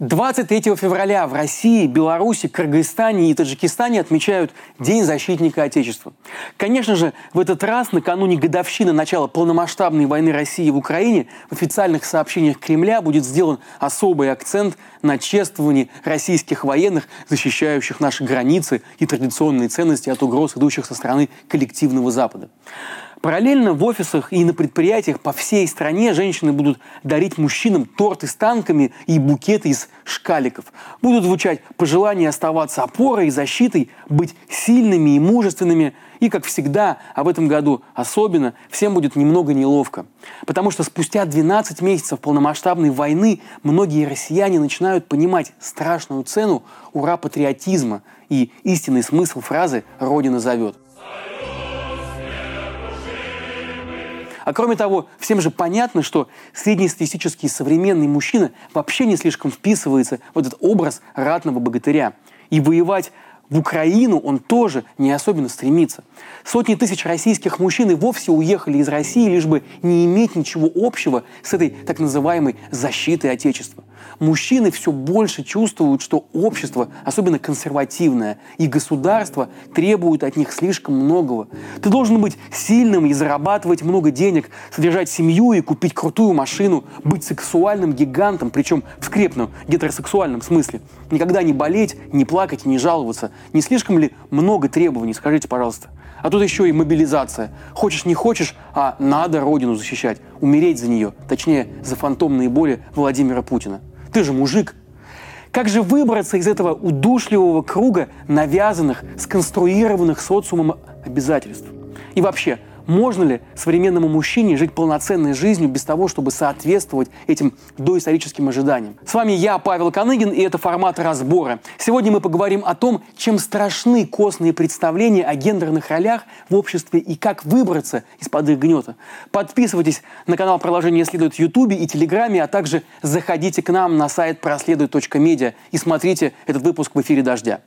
23 февраля в России, Беларуси, Кыргызстане и Таджикистане отмечают День защитника Отечества. Конечно же, в этот раз, накануне годовщины начала полномасштабной войны России в Украине, в официальных сообщениях Кремля будет сделан особый акцент на чествовании российских военных, защищающих наши границы и традиционные ценности от угроз, идущих со стороны коллективного Запада. Параллельно в офисах и на предприятиях по всей стране женщины будут дарить мужчинам торты с танками и букеты из шкаликов. Будут звучать пожелания оставаться опорой и защитой, быть сильными и мужественными. И, как всегда, а в этом году особенно, всем будет немного неловко. Потому что спустя 12 месяцев полномасштабной войны многие россияне начинают понимать страшную цену ура-патриотизма и истинный смысл фразы «Родина зовет». А кроме того, всем же понятно, что среднестатистический современный мужчина вообще не слишком вписывается в этот образ ратного богатыря. И воевать в Украину он тоже не особенно стремится. Сотни тысяч российских мужчин и вовсе уехали из России, лишь бы не иметь ничего общего с этой так называемой защитой Отечества. Мужчины все больше чувствуют, что общество, особенно консервативное, и государство требуют от них слишком многого. Ты должен быть сильным и зарабатывать много денег, содержать семью и купить крутую машину, быть сексуальным гигантом, причем в скрепном гетеросексуальном смысле. Никогда не болеть, не плакать не жаловаться. Не слишком ли много требований, скажите, пожалуйста? А тут еще и мобилизация. Хочешь, не хочешь, а надо родину защищать, умереть за нее, точнее, за фантомные боли Владимира Путина. Ты же мужик. Как же выбраться из этого удушливого круга навязанных, сконструированных социумом обязательств? И вообще, можно ли современному мужчине жить полноценной жизнью без того, чтобы соответствовать этим доисторическим ожиданиям? С вами я, Павел Коныгин, и это формат разбора. Сегодня мы поговорим о том, чем страшны костные представления о гендерных ролях в обществе и как выбраться из-под их гнета. Подписывайтесь на канал «Продолжение следует» в Ютубе и Телеграме, а также заходите к нам на сайт проследует.медиа и смотрите этот выпуск в эфире «Дождя».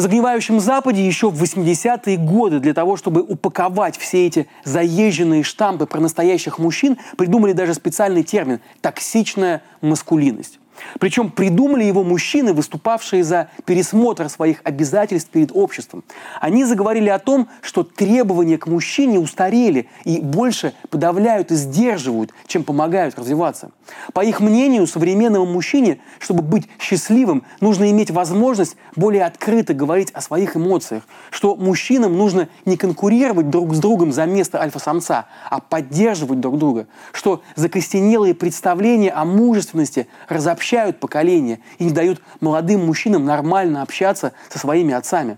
На загнивающем Западе еще в 80-е годы для того, чтобы упаковать все эти заезженные штампы про настоящих мужчин, придумали даже специальный термин – токсичная маскулинность. Причем придумали его мужчины, выступавшие за пересмотр своих обязательств перед обществом. Они заговорили о том, что требования к мужчине устарели и больше подавляют и сдерживают, чем помогают развиваться. По их мнению, современному мужчине, чтобы быть счастливым, нужно иметь возможность более открыто говорить о своих эмоциях, что мужчинам нужно не конкурировать друг с другом за место альфа-самца, а поддерживать друг друга, что закостенелые представления о мужественности разобщаются разобщают поколения и не дают молодым мужчинам нормально общаться со своими отцами.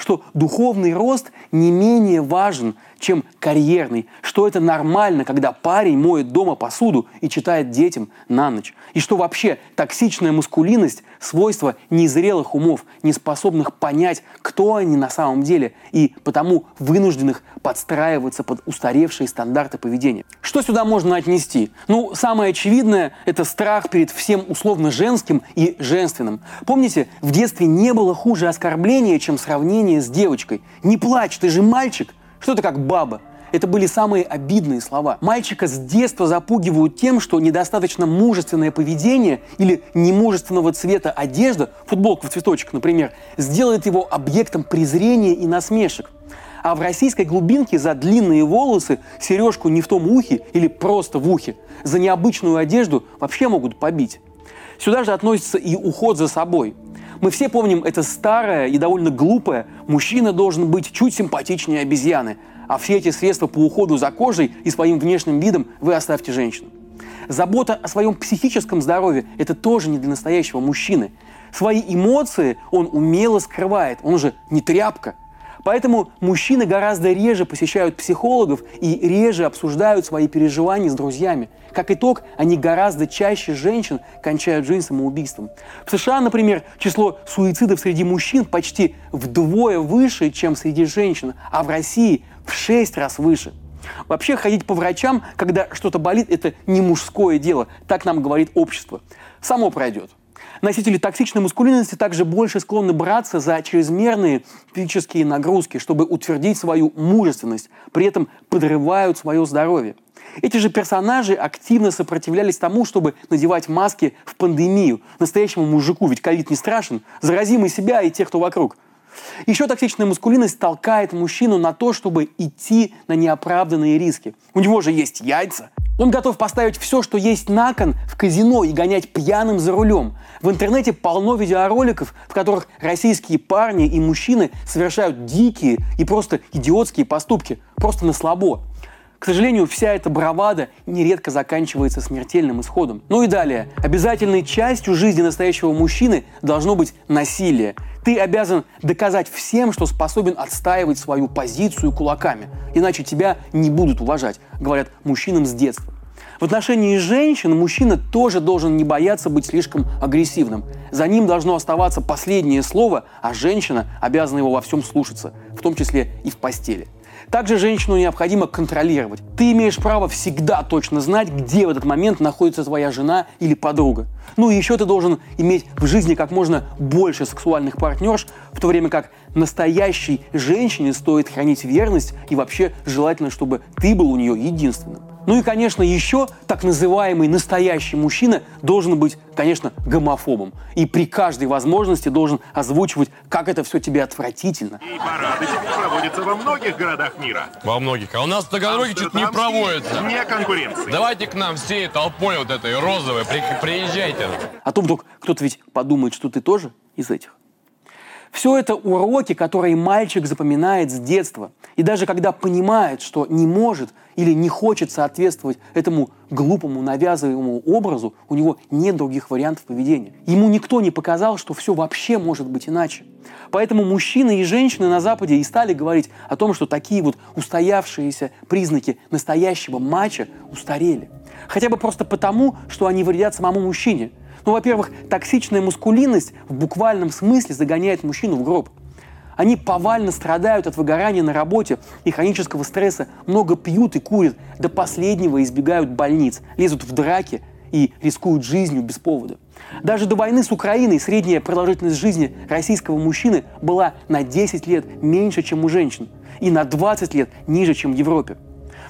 Что духовный рост не менее важен, чем карьерный, что это нормально, когда парень моет дома посуду и читает детям на ночь, и что вообще токсичная маскулинность – свойство незрелых умов, не способных понять, кто они на самом деле, и потому вынужденных подстраиваться под устаревшие стандарты поведения. Что сюда можно отнести? Ну, самое очевидное – это страх перед всем условно женским и женственным. Помните, в детстве не было хуже оскорбления, чем сравнение с девочкой. «Не плачь, ты же мальчик!» Что это как баба? Это были самые обидные слова. Мальчика с детства запугивают тем, что недостаточно мужественное поведение или немужественного цвета одежда, футболка в цветочек, например, сделает его объектом презрения и насмешек. А в российской глубинке за длинные волосы, сережку не в том ухе или просто в ухе, за необычную одежду вообще могут побить. Сюда же относится и уход за собой. Мы все помним это старое и довольно глупое «мужчина должен быть чуть симпатичнее обезьяны», а все эти средства по уходу за кожей и своим внешним видом вы оставьте женщинам. Забота о своем психическом здоровье – это тоже не для настоящего мужчины. Свои эмоции он умело скрывает, он же не тряпка – Поэтому мужчины гораздо реже посещают психологов и реже обсуждают свои переживания с друзьями. Как итог, они гораздо чаще женщин кончают жизнь самоубийством. В США, например, число суицидов среди мужчин почти вдвое выше, чем среди женщин, а в России в шесть раз выше. Вообще ходить по врачам, когда что-то болит, это не мужское дело, так нам говорит общество. Само пройдет. Носители токсичной маскулинности также больше склонны браться за чрезмерные физические нагрузки, чтобы утвердить свою мужественность, при этом подрывают свое здоровье. Эти же персонажи активно сопротивлялись тому, чтобы надевать маски в пандемию. Настоящему мужику, ведь ковид не страшен, заразим и себя, и тех, кто вокруг. Еще токсичная маскулинность толкает мужчину на то, чтобы идти на неоправданные риски. У него же есть яйца, он готов поставить все, что есть на кон, в казино и гонять пьяным за рулем. В интернете полно видеороликов, в которых российские парни и мужчины совершают дикие и просто идиотские поступки, просто на слабо. К сожалению, вся эта бравада нередко заканчивается смертельным исходом. Ну и далее. Обязательной частью жизни настоящего мужчины должно быть насилие. Ты обязан доказать всем, что способен отстаивать свою позицию кулаками. Иначе тебя не будут уважать, говорят мужчинам с детства. В отношении женщин мужчина тоже должен не бояться быть слишком агрессивным. За ним должно оставаться последнее слово, а женщина обязана его во всем слушаться, в том числе и в постели. Также женщину необходимо контролировать. Ты имеешь право всегда точно знать, где в этот момент находится твоя жена или подруга. Ну и еще ты должен иметь в жизни как можно больше сексуальных партнерш, в то время как настоящей женщине стоит хранить верность и вообще желательно, чтобы ты был у нее единственным. Ну и, конечно, еще так называемый настоящий мужчина должен быть, конечно, гомофобом. И при каждой возможности должен озвучивать, как это все тебе отвратительно. И парады теперь проводятся во многих городах мира. Во многих. А у нас в Таганроге чуть не проводится. Не конкуренции. Давайте к нам всей толпой вот этой розовой, при, приезжайте. А то вдруг кто-то ведь подумает, что ты тоже из этих. Все это уроки, которые мальчик запоминает с детства. И даже когда понимает, что не может или не хочет соответствовать этому глупому, навязываемому образу, у него нет других вариантов поведения. Ему никто не показал, что все вообще может быть иначе. Поэтому мужчины и женщины на Западе и стали говорить о том, что такие вот устоявшиеся признаки настоящего матча устарели. Хотя бы просто потому, что они вредят самому мужчине – ну, во-первых, токсичная мускулинность в буквальном смысле загоняет мужчину в гроб. Они повально страдают от выгорания на работе и хронического стресса, много пьют и курят, до последнего избегают больниц, лезут в драки и рискуют жизнью без повода. Даже до войны с Украиной средняя продолжительность жизни российского мужчины была на 10 лет меньше, чем у женщин, и на 20 лет ниже, чем в Европе.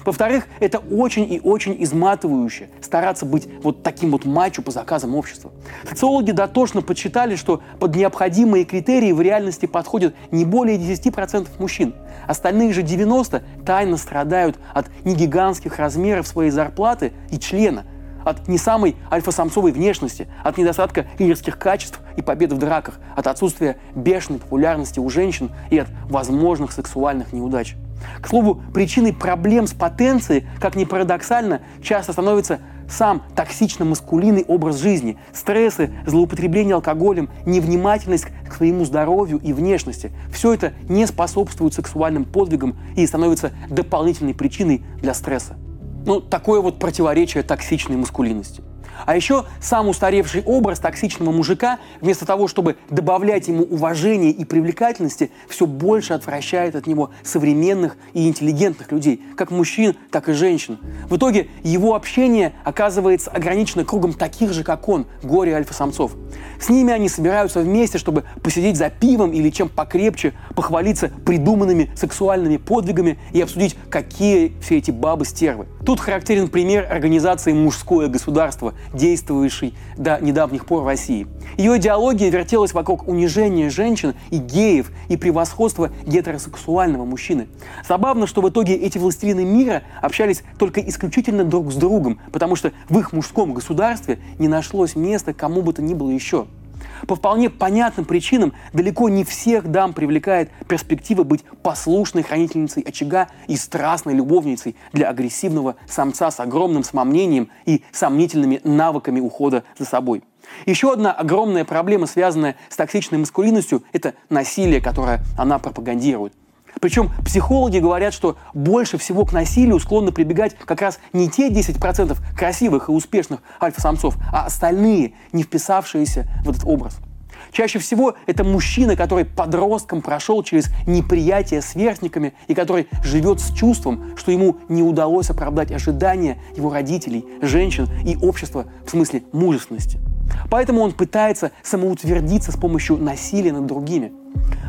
Во-вторых, это очень и очень изматывающе стараться быть вот таким вот мачо по заказам общества. Социологи дотошно подсчитали, что под необходимые критерии в реальности подходят не более 10% мужчин. Остальные же 90% тайно страдают от негигантских размеров своей зарплаты и члена, от не самой альфа-самцовой внешности, от недостатка лидерских качеств и побед в драках, от отсутствия бешеной популярности у женщин и от возможных сексуальных неудач. К слову, причиной проблем с потенцией, как ни парадоксально, часто становится сам токсично-маскулинный образ жизни, стрессы, злоупотребление алкоголем, невнимательность к своему здоровью и внешности. Все это не способствует сексуальным подвигам и становится дополнительной причиной для стресса. Ну, такое вот противоречие токсичной маскулинности. А еще сам устаревший образ токсичного мужика, вместо того, чтобы добавлять ему уважения и привлекательности, все больше отвращает от него современных и интеллигентных людей, как мужчин, так и женщин. В итоге его общение оказывается ограничено кругом таких же, как он, горе альфа-самцов. С ними они собираются вместе, чтобы посидеть за пивом или чем покрепче, похвалиться придуманными сексуальными подвигами и обсудить, какие все эти бабы стервы. Тут характерен пример организации «Мужское государство», действовавшей до недавних пор России. Ее идеология вертелась вокруг унижения женщин и геев и превосходства гетеросексуального мужчины. Забавно, что в итоге эти властелины мира общались только исключительно друг с другом, потому что в их мужском государстве не нашлось места кому бы то ни было еще. По вполне понятным причинам далеко не всех дам привлекает перспектива быть послушной хранительницей очага и страстной любовницей для агрессивного самца с огромным самомнением и сомнительными навыками ухода за собой. Еще одна огромная проблема, связанная с токсичной маскулинностью, это насилие, которое она пропагандирует. Причем психологи говорят, что больше всего к насилию склонны прибегать как раз не те 10% красивых и успешных альфа-самцов, а остальные, не вписавшиеся в этот образ. Чаще всего это мужчина, который подростком прошел через неприятие сверстниками и который живет с чувством, что ему не удалось оправдать ожидания его родителей, женщин и общества в смысле мужественности. Поэтому он пытается самоутвердиться с помощью насилия над другими.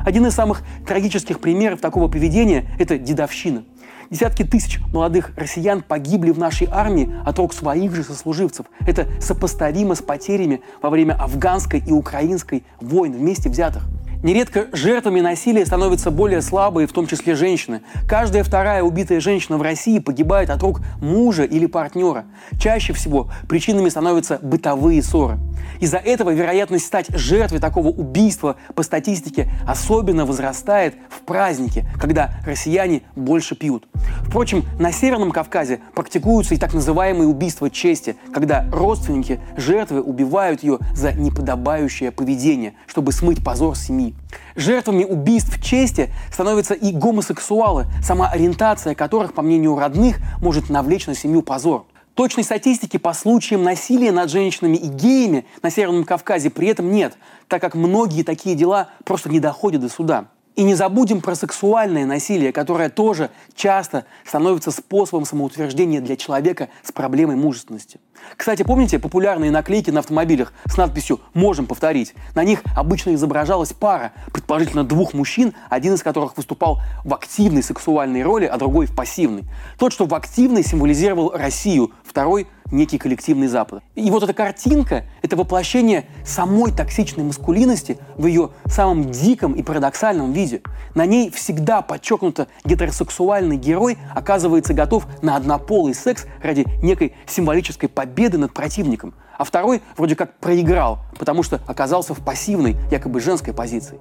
Один из самых трагических примеров такого поведения – это дедовщина. Десятки тысяч молодых россиян погибли в нашей армии от рук своих же сослуживцев. Это сопоставимо с потерями во время афганской и украинской войн вместе взятых. Нередко жертвами насилия становятся более слабые, в том числе женщины. Каждая вторая убитая женщина в России погибает от рук мужа или партнера. Чаще всего причинами становятся бытовые ссоры. Из-за этого вероятность стать жертвой такого убийства по статистике особенно возрастает в праздники, когда россияне больше пьют. Впрочем, на Северном Кавказе практикуются и так называемые убийства чести, когда родственники жертвы убивают ее за неподобающее поведение, чтобы смыть позор семьи. Жертвами убийств чести становятся и гомосексуалы, сама ориентация которых, по мнению родных, может навлечь на семью позор. Точной статистики по случаям насилия над женщинами и геями на Северном Кавказе при этом нет, так как многие такие дела просто не доходят до суда. И не забудем про сексуальное насилие, которое тоже часто становится способом самоутверждения для человека с проблемой мужественности. Кстати, помните популярные наклейки на автомобилях с надписью «Можем повторить»? На них обычно изображалась пара, предположительно двух мужчин, один из которых выступал в активной сексуальной роли, а другой в пассивной. Тот, что в активной, символизировал Россию, второй – некий коллективный Запад. И вот эта картинка – это воплощение самой токсичной маскулинности в ее самом диком и парадоксальном виде. На ней всегда подчеркнуто гетеросексуальный герой оказывается готов на однополый секс ради некой символической победы над противником, а второй вроде как проиграл, потому что оказался в пассивной, якобы женской позиции.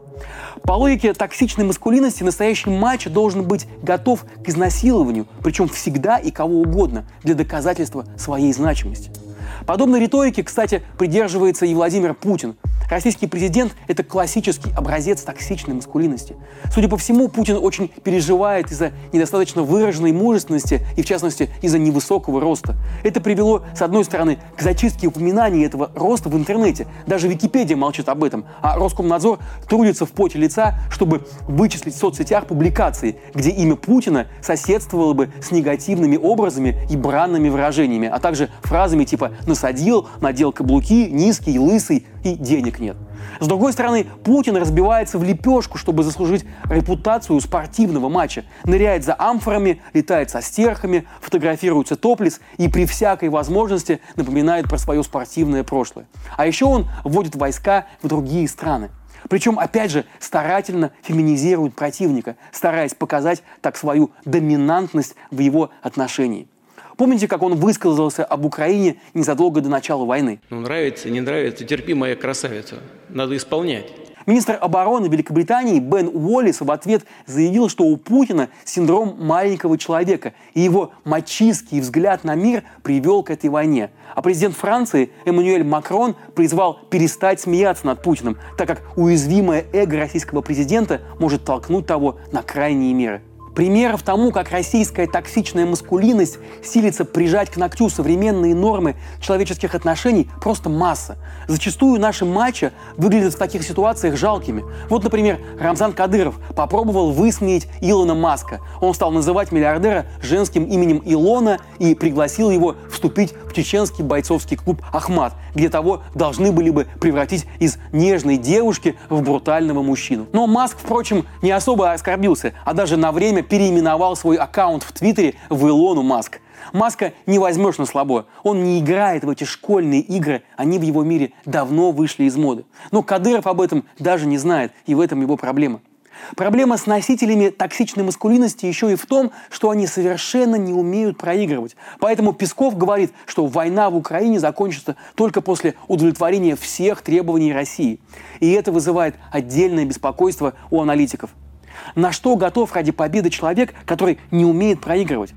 По логике токсичной маскулинности настоящий матч должен быть готов к изнасилованию, причем всегда и кого угодно, для доказательства своей значимости. Подобной риторики, кстати, придерживается и Владимир Путин. Российский президент – это классический образец токсичной маскулинности. Судя по всему, Путин очень переживает из-за недостаточно выраженной мужественности и, в частности, из-за невысокого роста. Это привело, с одной стороны, к зачистке упоминаний этого роста в интернете. Даже Википедия молчит об этом, а Роскомнадзор трудится в поте лица, чтобы вычислить в соцсетях публикации, где имя Путина соседствовало бы с негативными образами и бранными выражениями, а также фразами типа «насадил», «надел каблуки», «низкий», «лысый» и «денег нет». С другой стороны, Путин разбивается в лепешку, чтобы заслужить репутацию спортивного матча. Ныряет за амфорами, летает со стерхами, фотографируется топлис и при всякой возможности напоминает про свое спортивное прошлое. А еще он вводит войска в другие страны. Причем, опять же, старательно феминизирует противника, стараясь показать так свою доминантность в его отношении. Помните, как он высказался об Украине незадолго до начала войны? Ну, нравится, не нравится, терпи, моя красавица. Надо исполнять. Министр обороны Великобритании Бен Уоллис в ответ заявил, что у Путина синдром маленького человека, и его мачистский взгляд на мир привел к этой войне. А президент Франции Эммануэль Макрон призвал перестать смеяться над Путиным, так как уязвимое эго российского президента может толкнуть того на крайние меры. Примеров тому, как российская токсичная маскулинность силится прижать к ногтю современные нормы человеческих отношений, просто масса. Зачастую наши матчи выглядят в таких ситуациях жалкими. Вот, например, Рамзан Кадыров попробовал высмеять Илона Маска. Он стал называть миллиардера женским именем Илона и пригласил его вступить в чеченский бойцовский клуб «Ахмат», где того должны были бы превратить из нежной девушки в брутального мужчину. Но Маск, впрочем, не особо оскорбился, а даже на время переименовал свой аккаунт в Твиттере в Илону Маск. Маска не возьмешь на слабо. Он не играет в эти школьные игры, они в его мире давно вышли из моды. Но Кадыров об этом даже не знает, и в этом его проблема. Проблема с носителями токсичной маскулинности еще и в том, что они совершенно не умеют проигрывать. Поэтому Песков говорит, что война в Украине закончится только после удовлетворения всех требований России. И это вызывает отдельное беспокойство у аналитиков. На что готов ради победы человек, который не умеет проигрывать?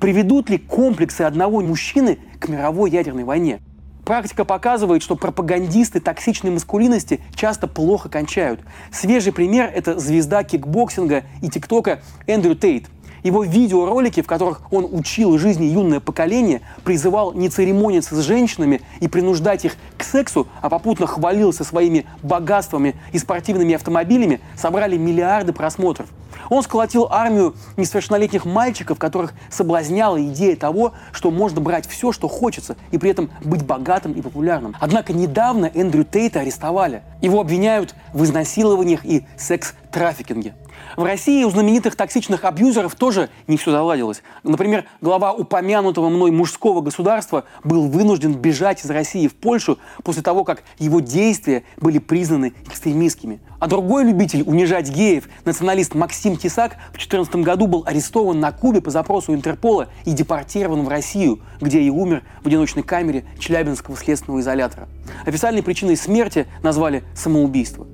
Приведут ли комплексы одного мужчины к мировой ядерной войне? Практика показывает, что пропагандисты токсичной маскулинности часто плохо кончают. Свежий пример – это звезда кикбоксинга и тиктока Эндрю Тейт – его видеоролики, в которых он учил жизни юное поколение, призывал не церемониться с женщинами и принуждать их к сексу, а попутно хвалился своими богатствами и спортивными автомобилями, собрали миллиарды просмотров. Он сколотил армию несовершеннолетних мальчиков, которых соблазняла идея того, что можно брать все, что хочется, и при этом быть богатым и популярным. Однако недавно Эндрю Тейта арестовали. Его обвиняют в изнасилованиях и секс-трафикинге. В России у знаменитых токсичных абьюзеров тоже не все заладилось. Например, глава упомянутого мной мужского государства был вынужден бежать из России в Польшу после того, как его действия были признаны экстремистскими. А другой любитель унижать геев, националист Максим Тесак, в 2014 году был арестован на Кубе по запросу Интерпола и депортирован в Россию, где и умер в одиночной камере Челябинского следственного изолятора. Официальной причиной смерти назвали самоубийство.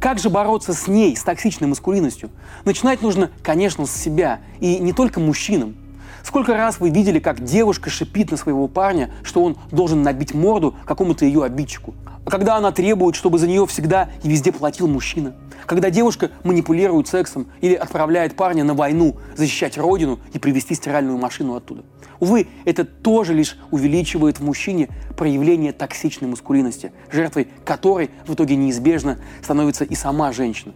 Как же бороться с ней, с токсичной маскулинностью? Начинать нужно, конечно, с себя. И не только мужчинам. Сколько раз вы видели, как девушка шипит на своего парня, что он должен набить морду какому-то ее обидчику? А когда она требует, чтобы за нее всегда и везде платил мужчина? Когда девушка манипулирует сексом или отправляет парня на войну защищать родину и привезти стиральную машину оттуда? Увы, это тоже лишь увеличивает в мужчине проявление токсичной маскулинности, жертвой которой в итоге неизбежно становится и сама женщина.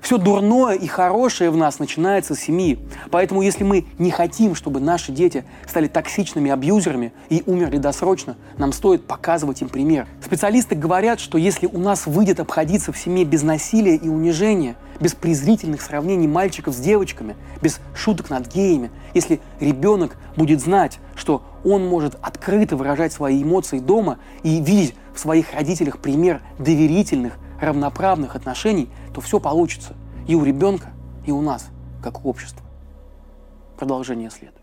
Все дурное и хорошее в нас начинается с семьи. Поэтому если мы не хотим, чтобы наши дети стали токсичными абьюзерами и умерли досрочно, нам стоит показывать им пример. Специалисты говорят, что если у нас выйдет обходиться в семье без насилия и унижения, без презрительных сравнений мальчиков с девочками, без шуток над геями, если ребенок будет знать, что он может открыто выражать свои эмоции дома и видеть в своих родителях пример доверительных, равноправных отношений, то все получится и у ребенка, и у нас, как у общества. Продолжение следует.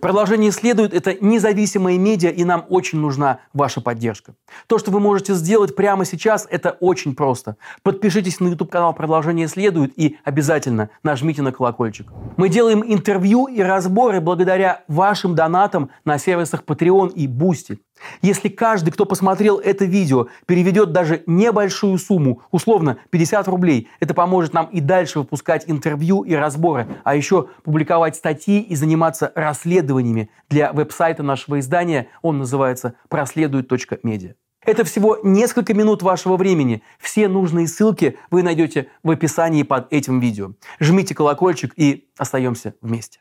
Продолжение следует. Это независимые медиа, и нам очень нужна ваша поддержка. То, что вы можете сделать прямо сейчас, это очень просто. Подпишитесь на YouTube-канал «Продолжение следует» и обязательно нажмите на колокольчик. Мы делаем интервью и разборы благодаря вашим донатам на сервисах Patreon и Boosty. Если каждый, кто посмотрел это видео, переведет даже небольшую сумму, условно 50 рублей, это поможет нам и дальше выпускать интервью и разборы, а еще публиковать статьи и заниматься расследованиями для веб-сайта нашего издания. Он называется проследует.медиа. Это всего несколько минут вашего времени. Все нужные ссылки вы найдете в описании под этим видео. Жмите колокольчик и остаемся вместе.